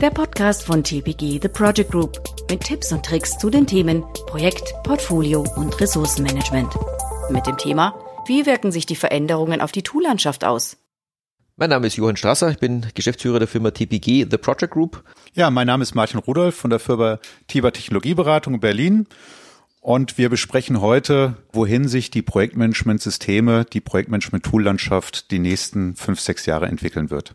der Podcast von TPG The Project Group mit Tipps und Tricks zu den Themen Projekt, Portfolio und Ressourcenmanagement. Mit dem Thema, wie wirken sich die Veränderungen auf die Toollandschaft aus? Mein Name ist Johann Strasser, ich bin Geschäftsführer der Firma TPG The Project Group. Ja, mein Name ist Martin Rudolph von der Firma Tiber Technologieberatung in Berlin. Und wir besprechen heute, wohin sich die Projektmanagement-Systeme, die Projektmanagement-Tool-Landschaft die nächsten fünf, sechs Jahre entwickeln wird.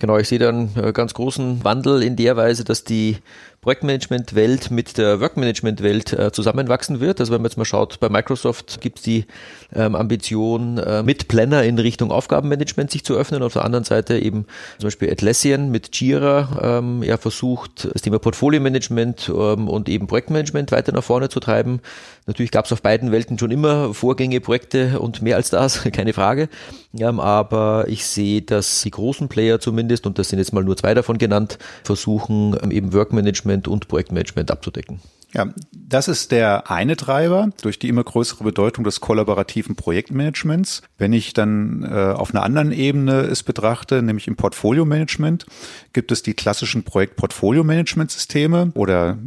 Genau, ich sehe da einen äh, ganz großen Wandel in der Weise, dass die Projektmanagement-Welt mit der Workmanagement-Welt äh, zusammenwachsen wird. Also wenn man jetzt mal schaut, bei Microsoft gibt es die ähm, Ambition, äh, mit Planner in Richtung Aufgabenmanagement sich zu öffnen. Auf der anderen Seite eben zum Beispiel Atlassian mit Jira ähm, ja versucht, das Thema Portfolio-Management ähm, und eben Projektmanagement weiter nach vorne zu treiben. Natürlich gab es auf beiden Welten schon immer Vorgänge, Projekte und mehr als das, keine Frage. Ähm, aber ich sehe, dass die großen Player zumindest, und das sind jetzt mal nur zwei davon genannt, versuchen ähm, eben Workmanagement Management und Projektmanagement abzudecken. Ja, das ist der eine Treiber durch die immer größere Bedeutung des kollaborativen Projektmanagements. Wenn ich dann äh, auf einer anderen Ebene es betrachte, nämlich im Portfolio-Management, gibt es die klassischen Projekt-Portfolio-Management-Systeme oder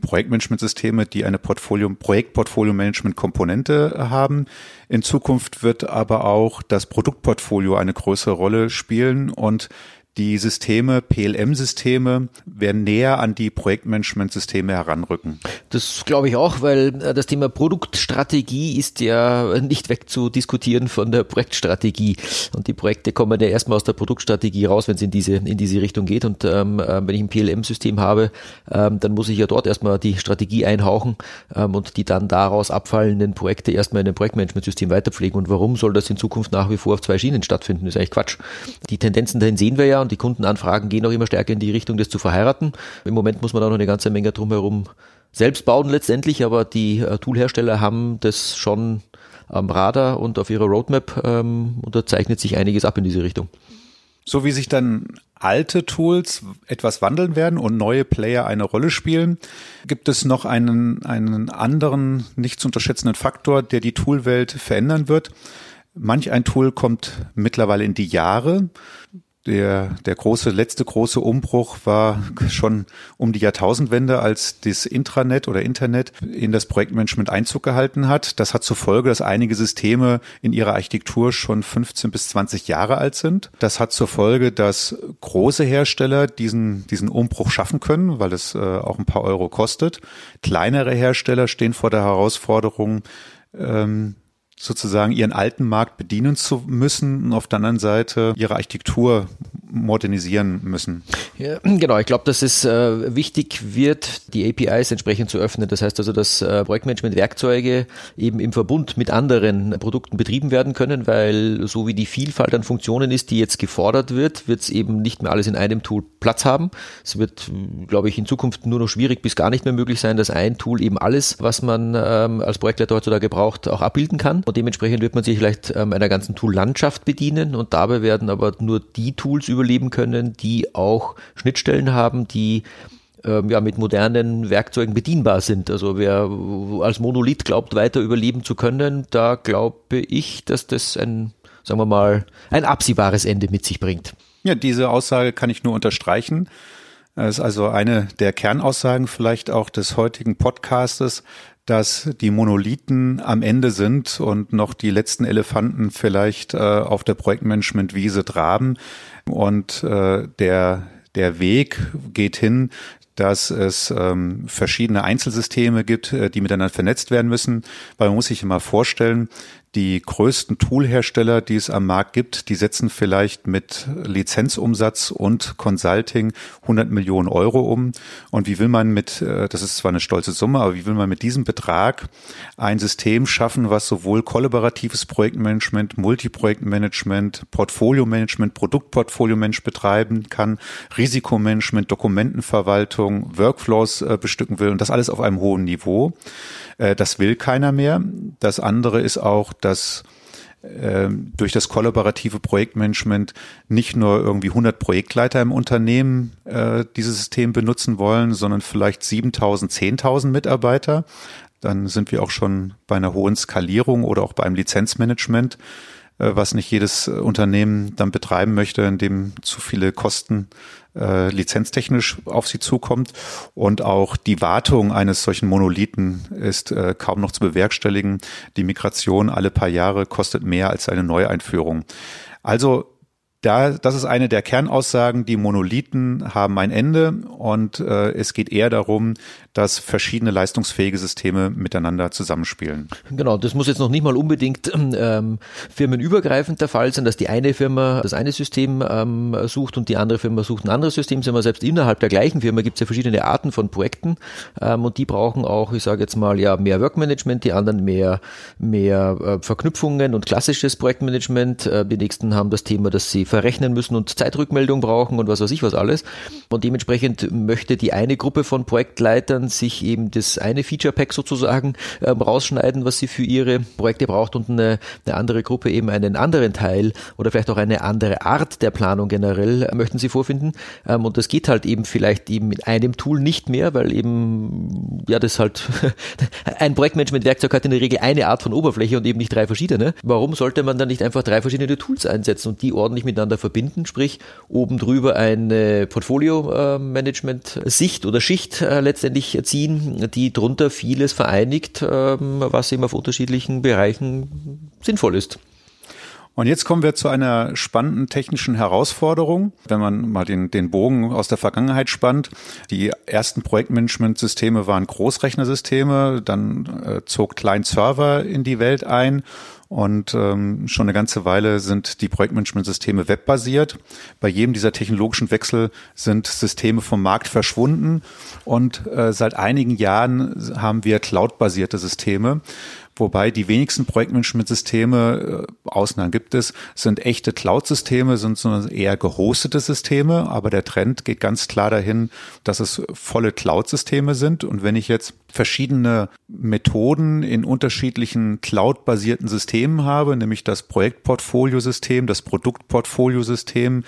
Projektmanagement-Systeme, die eine Portfolio Projekt-Portfolio-Management-Komponente haben. In Zukunft wird aber auch das Produktportfolio eine größere Rolle spielen und die Systeme, PLM-Systeme, werden näher an die Projektmanagement-Systeme heranrücken. Das glaube ich auch, weil äh, das Thema Produktstrategie ist ja nicht wegzudiskutieren von der Projektstrategie. Und die Projekte kommen ja erstmal aus der Produktstrategie raus, wenn es in diese, in diese Richtung geht. Und ähm, äh, wenn ich ein PLM-System habe, ähm, dann muss ich ja dort erstmal die Strategie einhauchen ähm, und die dann daraus abfallenden Projekte erstmal in ein Projektmanagement-System weiterpflegen. Und warum soll das in Zukunft nach wie vor auf zwei Schienen stattfinden? Das ist eigentlich Quatsch. Die Tendenzen dahin sehen wir ja und die Kundenanfragen gehen auch immer stärker in die Richtung, das zu verheiraten. Im Moment muss man da noch eine ganze Menge drumherum selbst bauen letztendlich, aber die äh, Toolhersteller haben das schon am Radar und auf ihrer Roadmap ähm, unterzeichnet sich einiges ab in diese Richtung. So wie sich dann alte Tools etwas wandeln werden und neue Player eine Rolle spielen, gibt es noch einen, einen anderen nicht zu unterschätzenden Faktor, der die Toolwelt verändern wird. Manch ein Tool kommt mittlerweile in die Jahre der, der große, letzte große Umbruch war schon um die Jahrtausendwende, als das Intranet oder Internet in das Projektmanagement Einzug gehalten hat. Das hat zur Folge, dass einige Systeme in ihrer Architektur schon 15 bis 20 Jahre alt sind. Das hat zur Folge, dass große Hersteller diesen, diesen Umbruch schaffen können, weil es äh, auch ein paar Euro kostet. Kleinere Hersteller stehen vor der Herausforderung, ähm, sozusagen ihren alten Markt bedienen zu müssen und auf der anderen Seite ihre Architektur modernisieren müssen. Ja, genau, ich glaube, dass es äh, wichtig wird, die APIs entsprechend zu öffnen. Das heißt also, dass äh, Projektmanagement-Werkzeuge eben im Verbund mit anderen Produkten betrieben werden können, weil so wie die Vielfalt an Funktionen ist, die jetzt gefordert wird, wird es eben nicht mehr alles in einem Tool Platz haben. Es wird, glaube ich, in Zukunft nur noch schwierig bis gar nicht mehr möglich sein, dass ein Tool eben alles, was man ähm, als Projektleiter heutzutage braucht, auch abbilden kann. Und dementsprechend wird man sich vielleicht ähm, einer ganzen Tool-Landschaft bedienen und dabei werden aber nur die Tools überleben können, die auch Schnittstellen haben, die ähm, ja, mit modernen Werkzeugen bedienbar sind. Also wer als Monolith glaubt, weiter überleben zu können, da glaube ich, dass das ein, sagen wir mal, ein absehbares Ende mit sich bringt. Ja, diese Aussage kann ich nur unterstreichen. Das ist also eine der Kernaussagen vielleicht auch des heutigen Podcastes, dass die Monolithen am Ende sind und noch die letzten Elefanten vielleicht äh, auf der Projektmanagement-Wiese traben. Und äh, der, der Weg geht hin, dass es ähm, verschiedene Einzelsysteme gibt, äh, die miteinander vernetzt werden müssen. Weil man muss sich immer vorstellen, die größten Toolhersteller, die es am Markt gibt, die setzen vielleicht mit Lizenzumsatz und Consulting 100 Millionen Euro um. Und wie will man mit, äh, das ist zwar eine stolze Summe, aber wie will man mit diesem Betrag ein System schaffen, was sowohl kollaboratives Projektmanagement, Multiprojektmanagement, Portfolio-Management, Produktportfolio-Management betreiben kann, Risikomanagement, Dokumentenverwaltung, Workflows äh, bestücken will und das alles auf einem hohen Niveau. Äh, das will keiner mehr. Das andere ist auch, dass äh, durch das kollaborative Projektmanagement nicht nur irgendwie 100 Projektleiter im Unternehmen äh, dieses System benutzen wollen, sondern vielleicht 7000, 10.000 Mitarbeiter. Dann sind wir auch schon bei einer hohen Skalierung oder auch beim Lizenzmanagement was nicht jedes Unternehmen dann betreiben möchte, in dem zu viele Kosten äh, lizenztechnisch auf sie zukommt. Und auch die Wartung eines solchen Monolithen ist äh, kaum noch zu bewerkstelligen. Die Migration alle paar Jahre kostet mehr als eine Neueinführung. Also da, das ist eine der Kernaussagen. Die Monolithen haben ein Ende und äh, es geht eher darum, dass verschiedene leistungsfähige Systeme miteinander zusammenspielen. Genau, das muss jetzt noch nicht mal unbedingt ähm, firmenübergreifend der Fall sein, dass die eine Firma das eine System ähm, sucht und die andere Firma sucht ein anderes System, sondern selbst innerhalb der gleichen Firma gibt es ja verschiedene Arten von Projekten ähm, und die brauchen auch, ich sage jetzt mal, ja mehr Workmanagement, die anderen mehr mehr äh, Verknüpfungen und klassisches Projektmanagement. Äh, die nächsten haben das Thema, dass sie verrechnen müssen und Zeitrückmeldung brauchen und was weiß ich was alles. Und dementsprechend möchte die eine Gruppe von Projektleitern sich eben das eine Feature Pack sozusagen ähm, rausschneiden, was sie für ihre Projekte braucht und eine, eine andere Gruppe eben einen anderen Teil oder vielleicht auch eine andere Art der Planung generell äh, möchten sie vorfinden. Ähm, und das geht halt eben vielleicht eben mit einem Tool nicht mehr, weil eben ja das halt ein Projektmanagement-Werkzeug hat in der Regel eine Art von Oberfläche und eben nicht drei verschiedene. Warum sollte man dann nicht einfach drei verschiedene Tools einsetzen und die ordentlich miteinander verbinden, sprich oben drüber eine Portfolio-Management-Sicht oder Schicht äh, letztendlich ziehen, die drunter vieles vereinigt, ähm, was eben auf unterschiedlichen Bereichen sinnvoll ist. Und jetzt kommen wir zu einer spannenden technischen Herausforderung, wenn man mal den, den Bogen aus der Vergangenheit spannt. Die ersten Projektmanagement-Systeme waren Großrechnersysteme, dann äh, zog Client-Server in die Welt ein und ähm, schon eine ganze Weile sind die Projektmanagementsysteme webbasiert. Bei jedem dieser technologischen Wechsel sind Systeme vom Markt verschwunden. Und äh, seit einigen Jahren haben wir cloud-basierte Systeme wobei die wenigsten Projektmanagementsysteme, äh, Ausnahmen gibt es, sind echte Cloud-Systeme, sind sondern eher gehostete Systeme, aber der Trend geht ganz klar dahin, dass es volle Cloud-Systeme sind. Und wenn ich jetzt verschiedene Methoden in unterschiedlichen Cloud-basierten Systemen habe, nämlich das Projektportfoliosystem, das Produktportfoliosystem,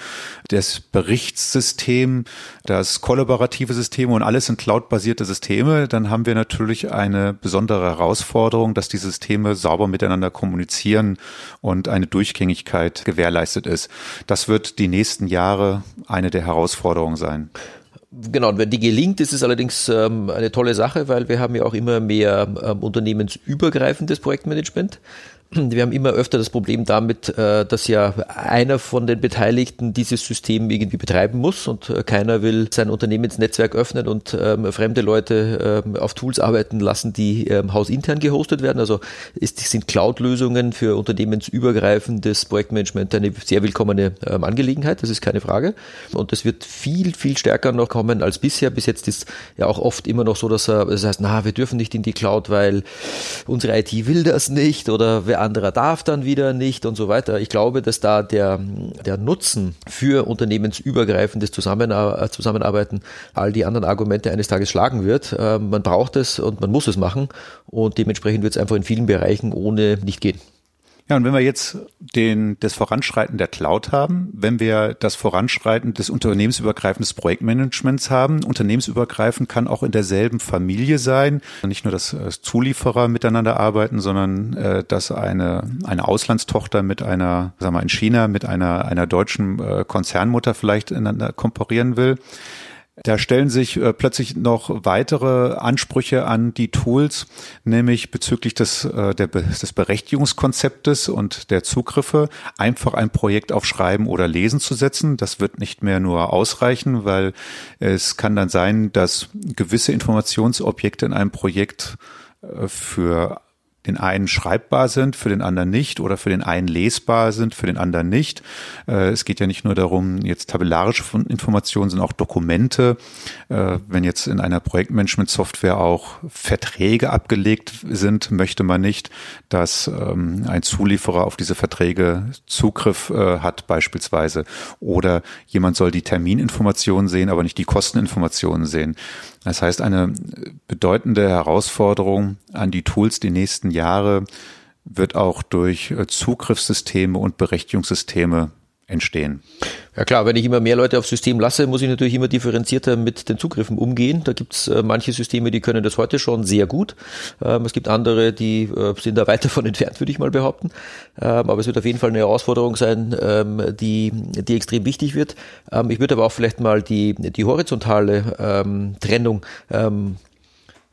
das Berichtssystem, das kollaborative System und alles sind Cloud-basierte Systeme, dann haben wir natürlich eine besondere Herausforderung, dass die Systeme sauber miteinander kommunizieren und eine Durchgängigkeit gewährleistet ist. Das wird die nächsten Jahre eine der Herausforderungen sein. Genau, wenn die gelingt, ist es allerdings ähm, eine tolle Sache, weil wir haben ja auch immer mehr ähm, unternehmensübergreifendes Projektmanagement. Wir haben immer öfter das Problem damit, äh, dass ja einer von den Beteiligten dieses System irgendwie betreiben muss und äh, keiner will sein Unternehmensnetzwerk öffnen und ähm, fremde Leute ähm, auf Tools arbeiten lassen, die ähm, hausintern gehostet werden. Also sind Cloud-Lösungen für unternehmensübergreifendes Projektmanagement eine sehr willkommene Angelegenheit, das ist keine Frage. Und das wird viel, viel stärker noch kommen als bisher. Bis jetzt ist ja auch oft immer noch so, dass das heißt, na, wir dürfen nicht in die Cloud, weil unsere IT will das nicht oder wer anderer darf dann wieder nicht und so weiter. Ich glaube, dass da der, der Nutzen für unternehmensübergreifendes Zusammenar Zusammenarbeiten all die anderen Argumente eines Tages schlagen wird. Ähm, man braucht es und man muss es machen und dementsprechend wird es einfach in vielen Bereichen ohne nicht gehen. Ja, und wenn wir jetzt den, das Voranschreiten der Cloud haben, wenn wir das Voranschreiten des unternehmensübergreifenden Projektmanagements haben, unternehmensübergreifend kann auch in derselben Familie sein, nicht nur, dass äh, Zulieferer miteinander arbeiten, sondern äh, dass eine, eine Auslandstochter mit einer, sagen wir in China, mit einer, einer deutschen äh, Konzernmutter vielleicht ineinander komparieren will. Da stellen sich äh, plötzlich noch weitere Ansprüche an die Tools, nämlich bezüglich des, äh, der, des Berechtigungskonzeptes und der Zugriffe, einfach ein Projekt auf Schreiben oder Lesen zu setzen. Das wird nicht mehr nur ausreichen, weil es kann dann sein, dass gewisse Informationsobjekte in einem Projekt äh, für den einen schreibbar sind, für den anderen nicht oder für den einen lesbar sind, für den anderen nicht. Äh, es geht ja nicht nur darum, jetzt tabellarische Informationen, sondern auch Dokumente. Äh, wenn jetzt in einer Projektmanagement-Software auch Verträge abgelegt sind, möchte man nicht, dass ähm, ein Zulieferer auf diese Verträge Zugriff äh, hat beispielsweise. Oder jemand soll die Termininformationen sehen, aber nicht die Kosteninformationen sehen. Das heißt, eine bedeutende Herausforderung an die Tools die nächsten Jahre wird auch durch äh, Zugriffssysteme und Berechtigungssysteme entstehen. Ja klar, wenn ich immer mehr Leute aufs System lasse, muss ich natürlich immer differenzierter mit den Zugriffen umgehen. Da gibt's äh, manche Systeme, die können das heute schon sehr gut. Ähm, es gibt andere, die äh, sind da weit davon entfernt, würde ich mal behaupten. Ähm, aber es wird auf jeden Fall eine Herausforderung sein, ähm, die, die extrem wichtig wird. Ähm, ich würde aber auch vielleicht mal die, die horizontale Trennung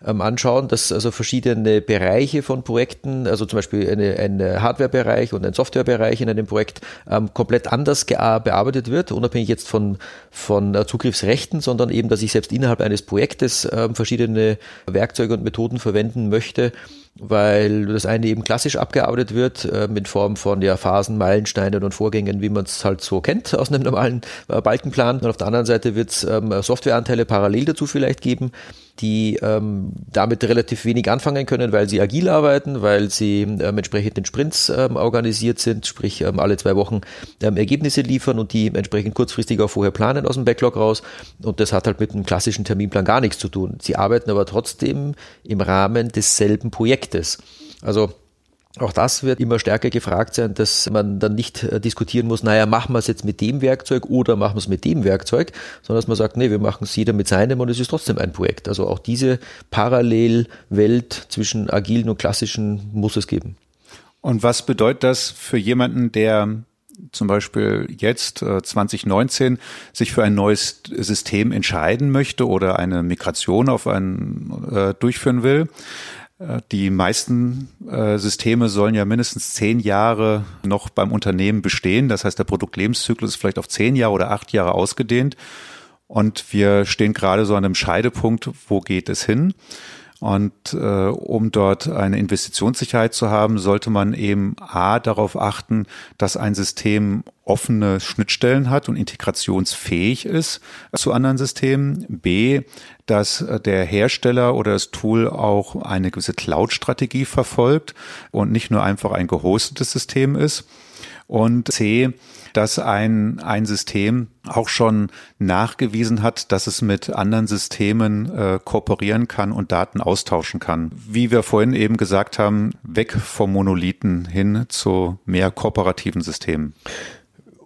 anschauen, dass also verschiedene Bereiche von Projekten, also zum Beispiel eine, ein Hardware-Bereich und ein Software-Bereich in einem Projekt ähm, komplett anders bearbeitet wird, unabhängig jetzt von, von äh, Zugriffsrechten, sondern eben, dass ich selbst innerhalb eines Projektes ähm, verschiedene Werkzeuge und Methoden verwenden möchte, weil das eine eben klassisch abgearbeitet wird, äh, in Form von ja, Phasen, Meilensteinen und Vorgängen, wie man es halt so kennt aus einem normalen äh, Balkenplan. Und auf der anderen Seite wird es ähm, Softwareanteile parallel dazu vielleicht geben, die ähm, damit relativ wenig anfangen können, weil sie agil arbeiten, weil sie ähm, entsprechend in Sprints ähm, organisiert sind, sprich ähm, alle zwei Wochen ähm, Ergebnisse liefern und die entsprechend kurzfristig auch vorher planen aus dem Backlog raus. Und das hat halt mit einem klassischen Terminplan gar nichts zu tun. Sie arbeiten aber trotzdem im Rahmen desselben Projektes. Also auch das wird immer stärker gefragt sein, dass man dann nicht äh, diskutieren muss, naja, machen wir es jetzt mit dem Werkzeug oder machen wir es mit dem Werkzeug, sondern dass man sagt, nee, wir machen es jeder mit seinem und es ist trotzdem ein Projekt. Also auch diese Parallelwelt zwischen agilen und klassischen muss es geben. Und was bedeutet das für jemanden, der zum Beispiel jetzt 2019 äh, sich für ein neues System entscheiden möchte oder eine Migration auf ein äh, durchführen will? Äh, die meisten äh, Systeme sollen ja mindestens zehn Jahre noch beim Unternehmen bestehen. Das heißt, der Produktlebenszyklus ist vielleicht auf zehn Jahre oder acht Jahre ausgedehnt. Und wir stehen gerade so an einem Scheidepunkt, wo geht es hin? Und äh, um dort eine Investitionssicherheit zu haben, sollte man eben A darauf achten, dass ein System offene Schnittstellen hat und integrationsfähig ist zu anderen Systemen. B, dass der Hersteller oder das Tool auch eine gewisse Cloud-Strategie verfolgt und nicht nur einfach ein gehostetes System ist. Und C, dass ein, ein System auch schon nachgewiesen hat, dass es mit anderen Systemen äh, kooperieren kann und Daten austauschen kann. Wie wir vorhin eben gesagt haben, weg vom Monolithen hin zu mehr kooperativen Systemen.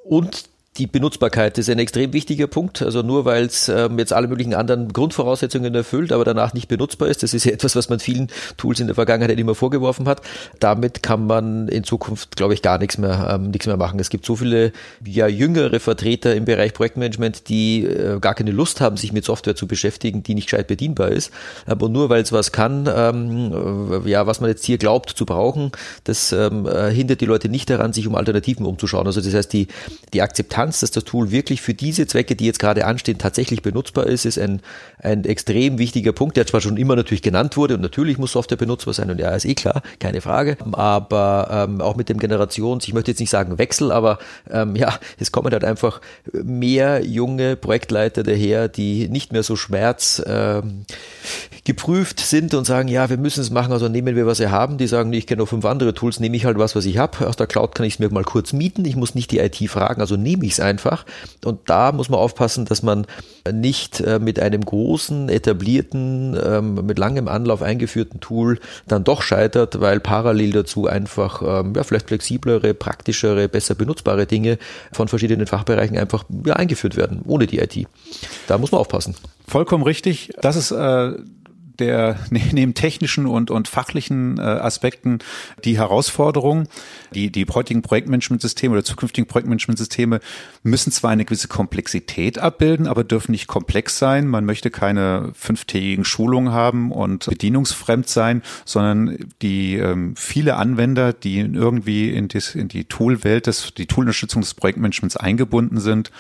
Und die Benutzbarkeit ist ein extrem wichtiger Punkt. Also nur weil es ähm, jetzt alle möglichen anderen Grundvoraussetzungen erfüllt, aber danach nicht benutzbar ist. Das ist ja etwas, was man vielen Tools in der Vergangenheit immer vorgeworfen hat. Damit kann man in Zukunft, glaube ich, gar nichts mehr, ähm, nichts mehr machen. Es gibt so viele ja jüngere Vertreter im Bereich Projektmanagement, die äh, gar keine Lust haben, sich mit Software zu beschäftigen, die nicht gescheit bedienbar ist. Aber nur weil es was kann, ähm, äh, ja, was man jetzt hier glaubt zu brauchen, das ähm, äh, hindert die Leute nicht daran, sich um Alternativen umzuschauen. Also das heißt, die, die Akzeptanz Akzeptanz, dass das Tool wirklich für diese Zwecke, die jetzt gerade anstehen, tatsächlich benutzbar ist, ist ein, ein extrem wichtiger Punkt, der zwar schon immer natürlich genannt wurde und natürlich muss Software benutzbar sein und ja, ist eh klar, keine Frage, aber ähm, auch mit dem Generations, ich möchte jetzt nicht sagen Wechsel, aber ähm, ja, es kommen halt einfach mehr junge Projektleiter daher, die nicht mehr so schmerz ähm, geprüft sind und sagen, ja, wir müssen es machen, also nehmen wir, was wir haben. Die sagen, ich kenne noch fünf andere Tools, nehme ich halt was, was ich habe. Aus der Cloud kann ich es mir mal kurz mieten. Ich muss nicht die IT fragen, also nehme ich es einfach. Und da muss man aufpassen, dass man nicht äh, mit einem großen, etablierten, ähm, mit langem Anlauf eingeführten Tool dann doch scheitert, weil parallel dazu einfach ähm, ja, vielleicht flexiblere, praktischere, besser benutzbare Dinge von verschiedenen Fachbereichen einfach ja, eingeführt werden, ohne die IT. Da muss man aufpassen. Vollkommen richtig. Das ist äh, der neben technischen und, und fachlichen äh, Aspekten die Herausforderung. Die, die heutigen Projektmanagementsysteme oder zukünftigen Projektmanagementsysteme müssen zwar eine gewisse Komplexität abbilden, aber dürfen nicht komplex sein. Man möchte keine fünftägigen Schulungen haben und bedienungsfremd sein, sondern die ähm, viele Anwender, die irgendwie in, das, in die Toolwelt, des, die Toolunterstützung des Projektmanagements eingebunden sind,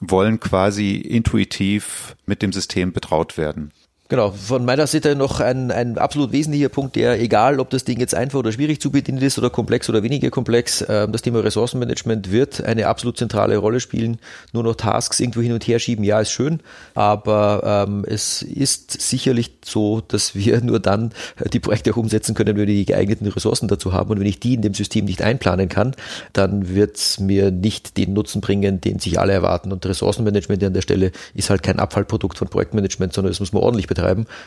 wollen quasi intuitiv mit dem System betraut werden. Genau, von meiner Seite noch ein, ein absolut wesentlicher Punkt, der, egal ob das Ding jetzt einfach oder schwierig zu bedienen ist oder komplex oder weniger komplex, äh, das Thema Ressourcenmanagement wird eine absolut zentrale Rolle spielen. Nur noch Tasks irgendwo hin und her schieben, ja, ist schön, aber ähm, es ist sicherlich so, dass wir nur dann die Projekte auch umsetzen können, wenn wir die geeigneten Ressourcen dazu haben. Und wenn ich die in dem System nicht einplanen kann, dann wird es mir nicht den Nutzen bringen, den sich alle erwarten. Und Ressourcenmanagement an der Stelle ist halt kein Abfallprodukt von Projektmanagement, sondern es muss man ordentlich betreiben.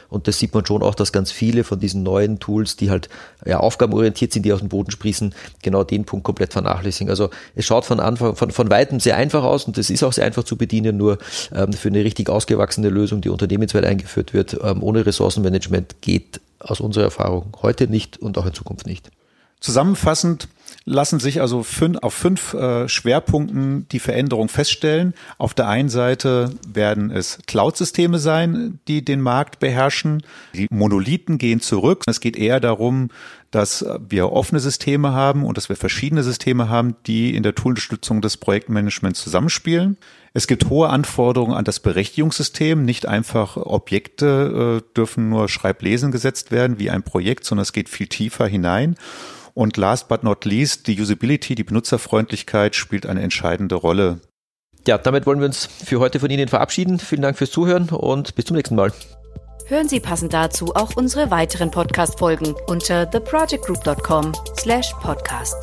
Und das sieht man schon auch, dass ganz viele von diesen neuen Tools, die halt ja, aufgabenorientiert sind, die aus dem Boden sprießen, genau den Punkt komplett vernachlässigen. Also es schaut von Anfang, von, von weitem sehr einfach aus und es ist auch sehr einfach zu bedienen, nur ähm, für eine richtig ausgewachsene Lösung, die unternehmensweit eingeführt wird, ähm, ohne Ressourcenmanagement geht aus unserer Erfahrung heute nicht und auch in Zukunft nicht. Zusammenfassend lassen sich also fünf, auf fünf äh, Schwerpunkten die Veränderung feststellen. Auf der einen Seite werden es Cloud-Systeme sein, die den Markt beherrschen. Die Monolithen gehen zurück. Es geht eher darum, dass wir offene Systeme haben und dass wir verschiedene Systeme haben, die in der Toolunterstützung des Projektmanagements zusammenspielen. Es gibt hohe Anforderungen an das Berechtigungssystem. Nicht einfach Objekte äh, dürfen nur Schreiblesen gesetzt werden wie ein Projekt, sondern es geht viel tiefer hinein. Und last but not least, die Usability, die Benutzerfreundlichkeit spielt eine entscheidende Rolle. Ja, damit wollen wir uns für heute von Ihnen verabschieden. Vielen Dank fürs Zuhören und bis zum nächsten Mal. Hören Sie passend dazu auch unsere weiteren Podcast-Folgen unter theprojectgroup.com slash podcast.